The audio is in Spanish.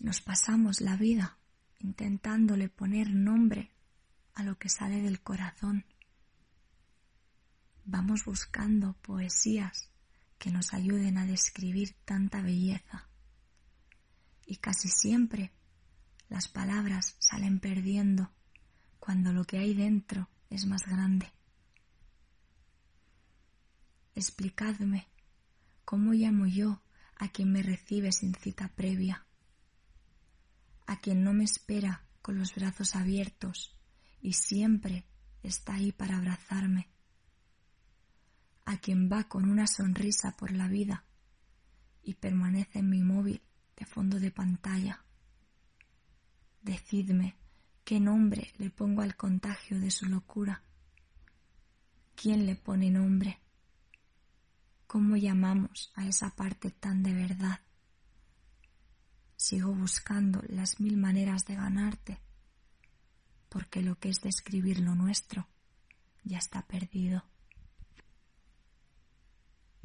Nos pasamos la vida intentándole poner nombre a lo que sale del corazón. Vamos buscando poesías que nos ayuden a describir tanta belleza. Y casi siempre las palabras salen perdiendo cuando lo que hay dentro es más grande. Explicadme cómo llamo yo a quien me recibe sin cita previa a quien no me espera con los brazos abiertos y siempre está ahí para abrazarme, a quien va con una sonrisa por la vida y permanece en mi móvil de fondo de pantalla. Decidme qué nombre le pongo al contagio de su locura. ¿Quién le pone nombre? ¿Cómo llamamos a esa parte tan de verdad? Sigo buscando las mil maneras de ganarte, porque lo que es describir lo nuestro ya está perdido.